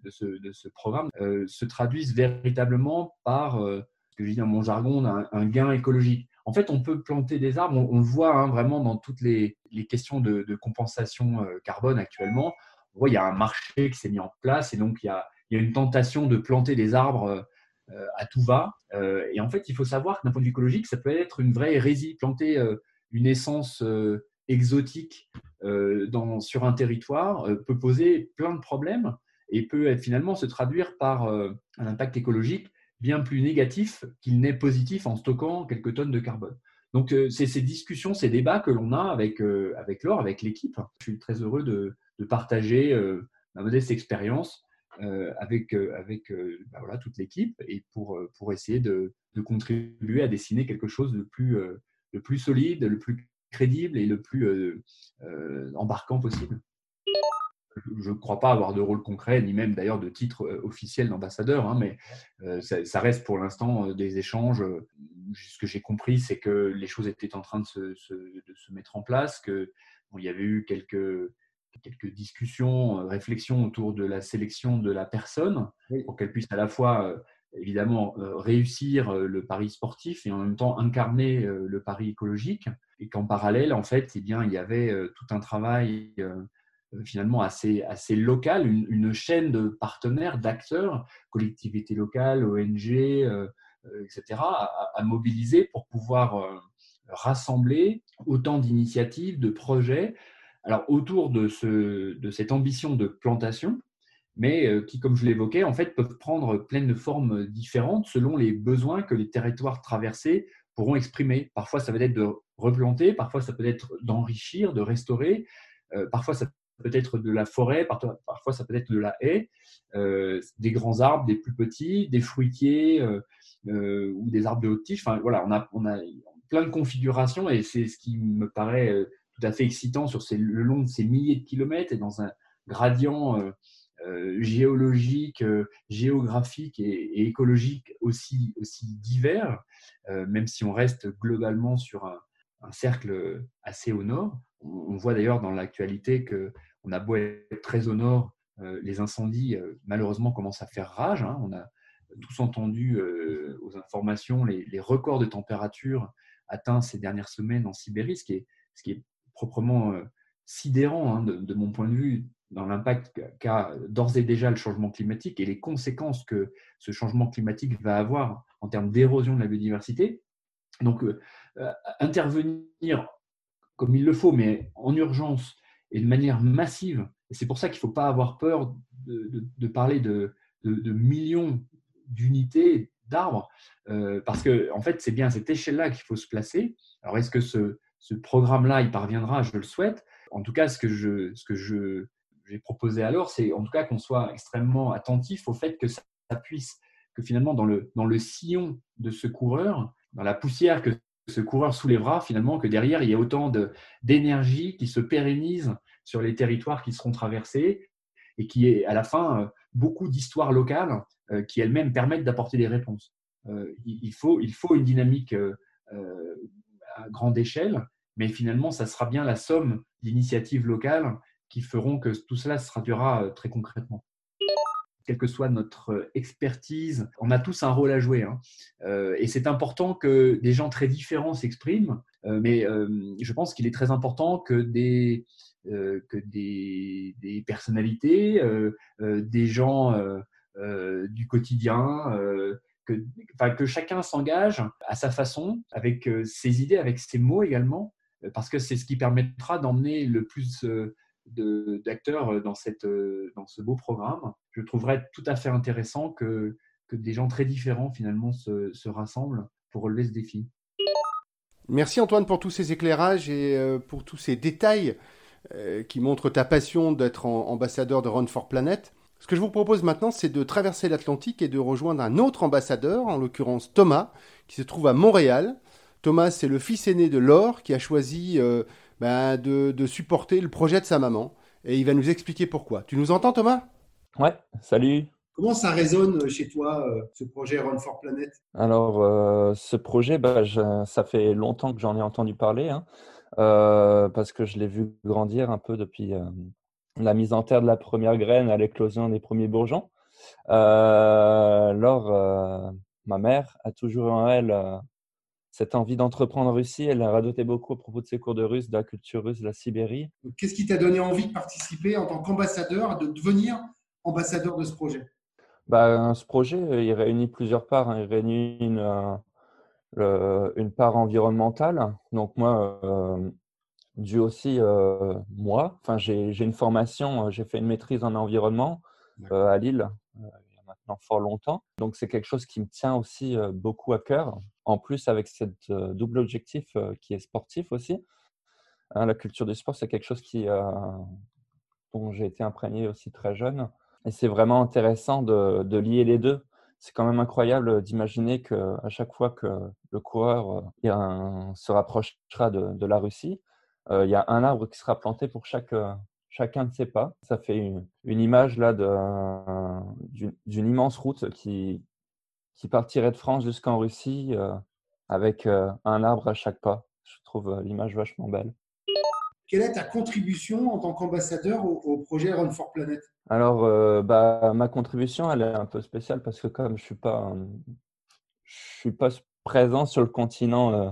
ce, programme euh, se traduisent véritablement par, que je dis dans mon jargon, un, gain écologique. En fait, on peut planter des arbres, on, le voit hein, vraiment dans toutes les, questions de, compensation carbone actuellement. Il y a un marché qui s'est mis en place et donc il y a, une tentation de planter des arbres à tout va. et en fait, il faut savoir que d'un point de vue écologique, ça peut être une vraie hérésie. Planter une essence exotique euh, dans, sur un territoire euh, peut poser plein de problèmes et peut finalement se traduire par euh, un impact écologique bien plus négatif qu'il n'est positif en stockant quelques tonnes de carbone. Donc, c'est ces discussions, ces débats que l'on a avec, avec Laure, avec l'équipe. Je suis très heureux de, partager ma modeste expérience avec, bah toute l'équipe et pour, essayer de, contribuer à dessiner quelque chose de plus solide, le plus crédible et le plus euh, euh, embarquant possible. Je ne crois pas avoir de rôle concret, ni même d'ailleurs de titre euh, officiel d'ambassadeur, hein, mais ça, reste pour l'instant des échanges. Ce que j'ai compris, c'est que les choses étaient en train de se, de se mettre en place, qu'il y avait eu quelques, quelques discussions, réflexions autour de la sélection de la personne pour qu'elle puisse à la fois évidemment réussir le pari sportif et en même temps incarner le pari écologique et qu'en parallèle, en fait, eh bien, il y avait euh, tout un travail euh, euh, finalement assez, assez local, une, chaîne de partenaires, d'acteurs, collectivités locales, ONG, etc., à, mobiliser pour pouvoir rassembler autant d'initiatives, de projets, alors autour de, ce, de cette ambition de plantation, mais qui, comme je l'évoquais, en fait, peuvent prendre plein de formes différentes selon les besoins que les territoires traversés pourront exprimer. Parfois, ça va être de replanter, parfois, ça peut être d'enrichir, de restaurer, euh, parfois, ça peut être de la forêt, parfois, ça peut être de la haie, euh, des grands arbres, des plus petits, des fruitiers euh, ou des arbres de haute tige. Enfin, voilà, on a, plein de configurations et c'est ce qui me paraît tout à fait excitant sur le long de ces milliers de kilomètres et dans un gradient euh, géologique, euh, géographique et, écologique aussi, aussi divers, euh, même si on reste globalement sur un, cercle assez au nord. On, voit d'ailleurs dans l'actualité qu'on a beau être très au nord, les incendies malheureusement commencent à faire rage. Hein. On a tous entendu aux informations les, records de température atteints ces dernières semaines en Sibérie, ce qui est, ce qui est proprement sidérant hein, de, mon point de vue dans l'impact qu'a d'ores et déjà le changement climatique et les conséquences que ce changement climatique va avoir en termes d'érosion de la biodiversité. Donc, euh, euh, intervenir comme il le faut, mais en urgence et de manière massive, c'est pour ça qu'il ne faut pas avoir peur de, parler de, millions d'unités d'arbres, euh, parce que en fait, c'est bien à cette échelle-là qu'il faut se placer. Alors, est-ce que ce, ce programme-là, il parviendra? Je le souhaite. En tout cas, ce que je, ce que je j'ai proposé alors, c'est en tout cas qu'on soit extrêmement attentif au fait que ça, puisse, que finalement dans le, dans le sillon de ce coureur, dans la poussière que ce coureur soulèvera, finalement, que derrière, il y a autant d'énergie qui se pérennise sur les territoires qui seront traversés et qui est à la fin euh, beaucoup d'histoires locales euh, qui elles-mêmes permettent d'apporter des réponses. Euh, il, faut, il faut une dynamique à grande échelle, mais finalement, ça sera bien la somme d'initiatives locales qui feront que tout cela se traduira très concrètement quelle que soit notre expertise, on a tous un rôle à jouer. Hein. et c'est important que des gens très différents s'expriment, mais je pense qu'il est très important que des, euh, que des, personnalités, euh, euh, des gens du quotidien, que, que chacun s'engage à sa façon, avec ses idées, avec ses mots également, parce que c'est ce qui permettra d'emmener le plus d'acteurs dans, cette, dans ce beau programme. Je trouverais tout à fait intéressant que, que des gens très différents finalement se, se rassemblent pour relever ce défi. Merci Antoine pour tous ces éclairages et pour tous ces détails euh, qui montre ta passion d'être ambassadeur de Run for Planet. Ce que je vous propose maintenant, c'est de traverser l'Atlantique et de rejoindre un autre ambassadeur, en l'occurrence Thomas, qui se trouve à Montréal. Thomas, c'est le fils aîné de Laure qui a choisi euh, ben, de, de, supporter le projet de sa maman. Et il va nous expliquer pourquoi. Tu nous entends, Thomas? Ouais, salut. Comment ça résonne chez toi, euh, ce projet Run for Planet? Alors, ce projet, bah, ça fait longtemps que j'en ai entendu parler. Hein. Euh, parce que je l'ai vu grandir un peu depuis euh, la mise en terre de la première graine à l'éclosion des premiers bourgeons. Euh, alors, ma mère a toujours en elle cette envie d'entreprendre en Russie. Elle a radoté beaucoup à propos de ses cours de russe, de la culture russe, de la Sibérie. Qu'est-ce qui t'a donné envie de participer en tant qu'ambassadeur, de devenir ambassadeur de ce projet? Bah, Ce projet, il réunit plusieurs parts. Hein. Il réunit une, une part environnementale. Donc moi, euh, dû aussi euh, moi, enfin j'ai une formation, euh, j'ai fait une maîtrise en environnement à Lille fort longtemps. Donc c'est quelque chose qui me tient aussi beaucoup à cœur. En plus avec cette double objectif qui est sportif aussi. Hein, la culture du sport, c'est quelque chose qui, dont j'ai été imprégné aussi très jeune. Et c'est vraiment intéressant de, lier les deux c'est quand même incroyable d'imaginer qu'à chaque fois que le coureur euh, se rapprochera de, la Russie, euh, il y a un arbre qui sera planté pour chaque, euh, chacun de ses pas. Ça fait une, image là d'une immense route qui, qui partirait de France jusqu'en Russie avec un arbre à chaque pas. Je trouve l'image vachement belle. Quelle est ta contribution en tant qu'ambassadeur au, projet Run for Planet? Alors, euh, bah, ma contribution, elle est un peu spéciale parce que comme je ne suis, pas, je suis pas présent sur le continent euh,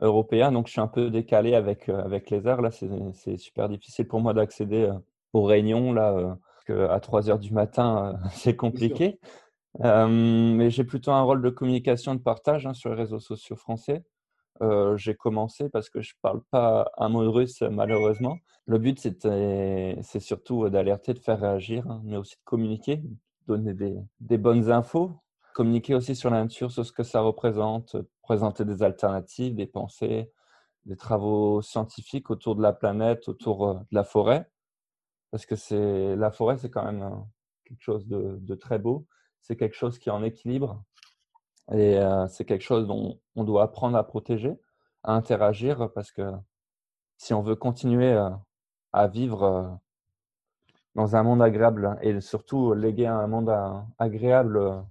européen, donc je suis un peu décalé avec, euh, avec les heures. Là, c'est super difficile pour moi d'accéder aux réunions. Là, à 3 heures du matin, c'est compliqué. mais j'ai plutôt un rôle de communication, de partage hein, sur les réseaux sociaux français. Euh, j'ai commencé parce que je ne parle pas un mot de russe malheureusement. Le but, c'est surtout d'alerter, de faire réagir, hein, mais aussi de communiquer, donner des, des, bonnes infos, communiquer aussi sur la nature, sur ce que ça représente, présenter des alternatives, des pensées, des travaux scientifiques autour de la planète, autour euh, de la forêt. Parce que la forêt, c'est quand même euh, quelque chose de, très beau. C'est quelque chose qui est en équilibre, et euh, c'est quelque chose dont on doit apprendre à protéger, à interagir, parce que si on veut continuer euh, à vivre euh, dans un monde agréable et surtout léguer un monde agréable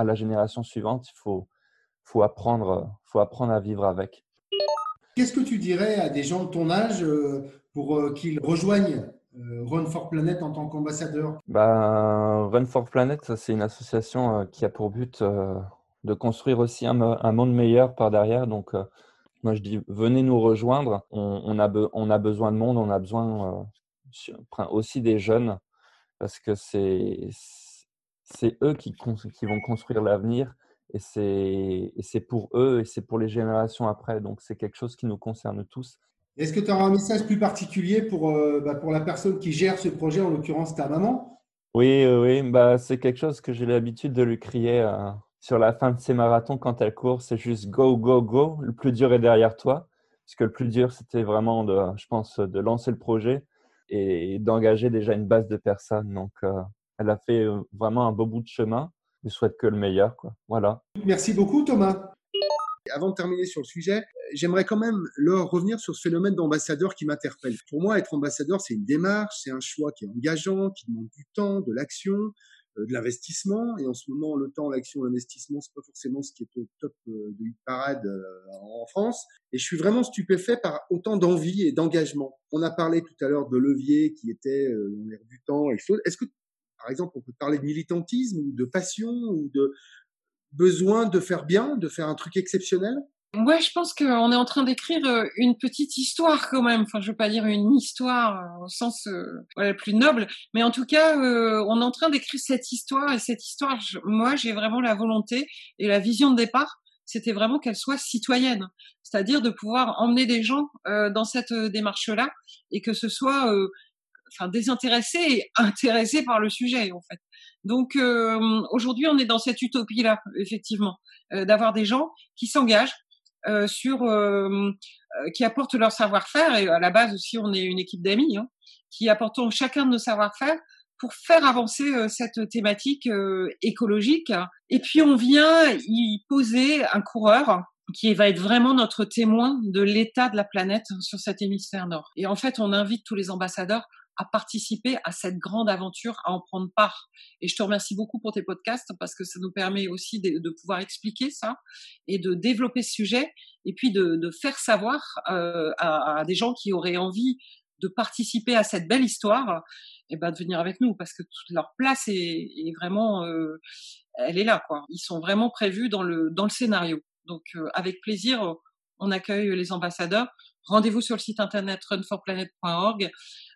à la génération suivante, il faut, faut, apprendre, faut apprendre à vivre avec. Qu'est-ce que tu dirais à des gens de ton âge pour qu'ils rejoignent Run for Planet en tant qu'ambassadeur? Bah, Run for Planet, c'est une association qui a pour but de construire aussi un, monde meilleur par derrière. Donc, euh, moi, je dis, venez nous rejoindre. On, a, on a besoin de monde, on a besoin euh, aussi des jeunes, parce que c'est eux qui, qui vont construire l'avenir. Et c'est pour eux et c'est pour les générations après. Donc, c'est quelque chose qui nous concerne tous. Est-ce que tu as un message plus particulier pour, euh, bah, pour la personne qui gère ce projet, en l'occurrence ta maman? Oui, oui, bah, c'est quelque chose que j'ai l'habitude de lui crier sur la fin de ces marathons, quand elle court, c'est juste go, go, go. Le plus dur est derrière toi. Parce que le plus dur, c'était vraiment, de, je pense, de lancer le projet et d'engager déjà une base de personnes. Donc, elle a fait vraiment un beau bout de chemin. Je souhaite que le meilleur. Quoi. Voilà. Merci beaucoup, Thomas. Avant de terminer sur le sujet, j'aimerais quand même leur revenir sur ce phénomène d'ambassadeur qui m'interpelle. Pour moi, être ambassadeur, c'est une démarche, c'est un choix qui est engageant, qui demande du temps, de l'action, euh, de l'investissement. Et en ce moment, le temps, l'action, l'investissement, c'est pas forcément ce qui est au top euh, de une parade euh, en France. Et je suis vraiment stupéfait par autant d'envie et d'engagement. On a parlé tout à l'heure de levier qui était dans l'air du temps. Est-ce que, par exemple, on peut parler de militantisme ou de passion ou de besoin de faire bien, de faire un truc exceptionnel? Ouais, je pense qu'on est en train d'écrire euh, une petite histoire quand même. Enfin, je veux pas dire une histoire euh, au sens euh, plus noble, mais en tout cas, on est en train d'écrire cette histoire et cette histoire, moi, j'ai vraiment la volonté et la vision de départ, c'était vraiment qu'elle soit citoyenne, c'est-à-dire de pouvoir emmener des gens dans cette démarche-là et que ce soit enfin désintéressé et intéressé par le sujet en fait. Donc aujourd'hui, on est dans cette utopie-là, effectivement, d'avoir des gens qui s'engagent, euh, sur euh, euh, qui apportent leur savoir-faire et à la base aussi on est une équipe d'amis hein, qui apportons chacun de nos savoir-faire pour faire avancer cette thématique écologique. Et puis on vient y poser un coureur qui va être vraiment notre témoin de l'état de la planète sur cet hémisphère nord. Et en fait, on invite tous les ambassadeurs à participer à cette grande aventure, à en prendre part. Et je te remercie beaucoup pour tes podcasts parce que ça nous permet aussi de, pouvoir expliquer ça et de développer ce sujet et puis de, faire savoir euh, à, des gens qui auraient envie de participer à cette belle histoire, et eh ben de venir avec nous parce que toute leur place est, vraiment, euh, elle est là quoi. Ils sont vraiment prévus dans le dans le scénario. Donc euh, avec plaisir, on accueille les ambassadeurs. Rendez-vous sur le site internet runforplanet.org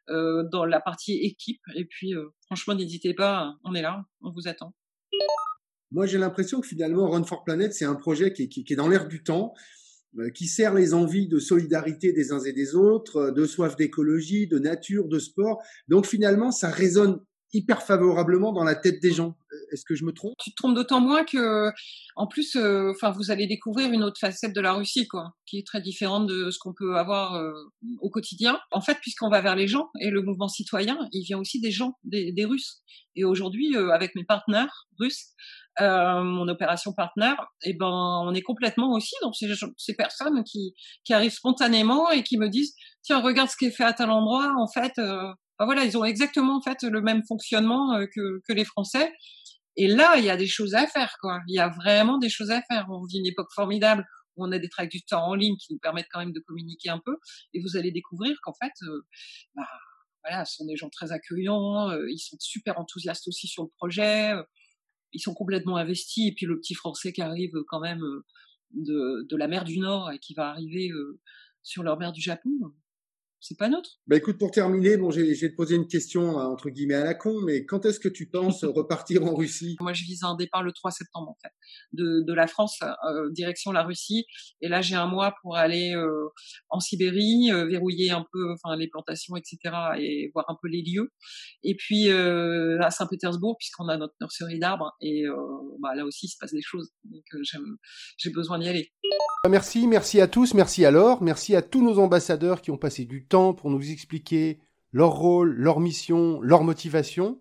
dans la partie équipe. Et puis, euh, franchement, n'hésitez pas, on est là, on vous attend. Moi, j'ai l'impression que finalement, Run for Planet, c'est un projet qui, qui, qui, est dans l'air du temps, euh, qui sert les envies de solidarité des uns et des autres, de soif d'écologie, de nature, de sport. Donc finalement, ça résonne hyper favorablement dans la tête des gens. Est-ce que je me trompe? Tu te trompes d'autant moins que, en plus, euh, enfin, vous allez découvrir une autre facette de la Russie, quoi, qui est très différente de ce qu'on peut avoir euh, au quotidien. En fait, puisqu'on va vers les gens et le mouvement citoyen, il vient aussi des gens, des, des Russes. Et aujourd'hui, euh, avec mes partenaires russes, mon opération partenaire, eh ben, on est complètement aussi dans ces, ces personnes qui, qui arrivent spontanément et qui me disent, tiens, regarde ce qui est fait à tel endroit, en fait voilà, ils ont exactement en fait le même fonctionnement euh, que, les Français. Et là, il y a des choses à faire, quoi. Il y a vraiment des choses à faire. On vit une époque formidable où on a des traducteurs en ligne qui nous permettent quand même de communiquer un peu. Et vous allez découvrir qu'en fait, euh, bah, voilà, ce sont des gens très accueillants. Euh, ils sont super enthousiastes aussi sur le projet. ils sont complètement investis. Et puis le petit Français qui arrive quand même de la mer du Nord et qui va arriver sur leur mer du Japon c'est pas neutre. Bah écoute, pour terminer, bon, j'ai te poser une question euh, entre guillemets à la con, mais quand est-ce que tu penses repartir en Russie? Moi, je vise un départ le 3 septembre en fait, de, de la France euh, direction la Russie, et là j'ai un mois pour aller euh, en Sibérie, euh, verrouiller un peu, enfin les plantations, etc., et voir un peu les lieux, et puis euh, à Saint-Pétersbourg puisqu'on a notre nurserie d'arbres, et bah, là aussi il se passe des choses, donc j'ai besoin d'y aller. Merci, merci à tous, merci à Laure, merci à tous nos ambassadeurs qui ont passé du temps pour nous expliquer leur rôle, leur mission, leur motivation.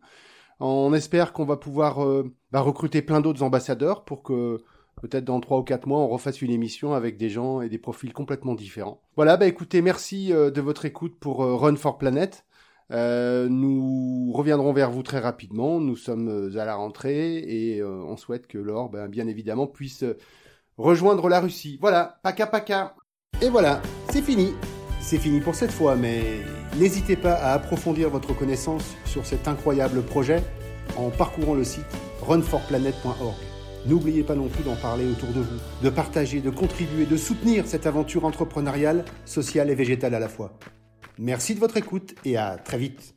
On espère qu'on va pouvoir euh, bah, recruter plein d'autres ambassadeurs pour que peut-être dans trois ou quatre mois, on refasse une émission avec des gens et des profils complètement différents. Voilà, bah écoutez, merci euh, de votre écoute pour euh, Run for Planet. nous reviendrons vers vous très rapidement. Nous sommes à la rentrée et on souhaite que Laure, ben, bien évidemment, puisse rejoindre la Russie. Voilà, paka paka. Et voilà, c'est fini. C'est fini pour cette fois, mais n'hésitez pas à approfondir votre connaissance sur cet incroyable projet en parcourant le site runforplanet.org. N'oubliez pas non plus d'en parler autour de vous, de partager, de contribuer, de soutenir cette aventure entrepreneuriale, sociale et végétale à la fois. Merci de votre écoute et à très vite.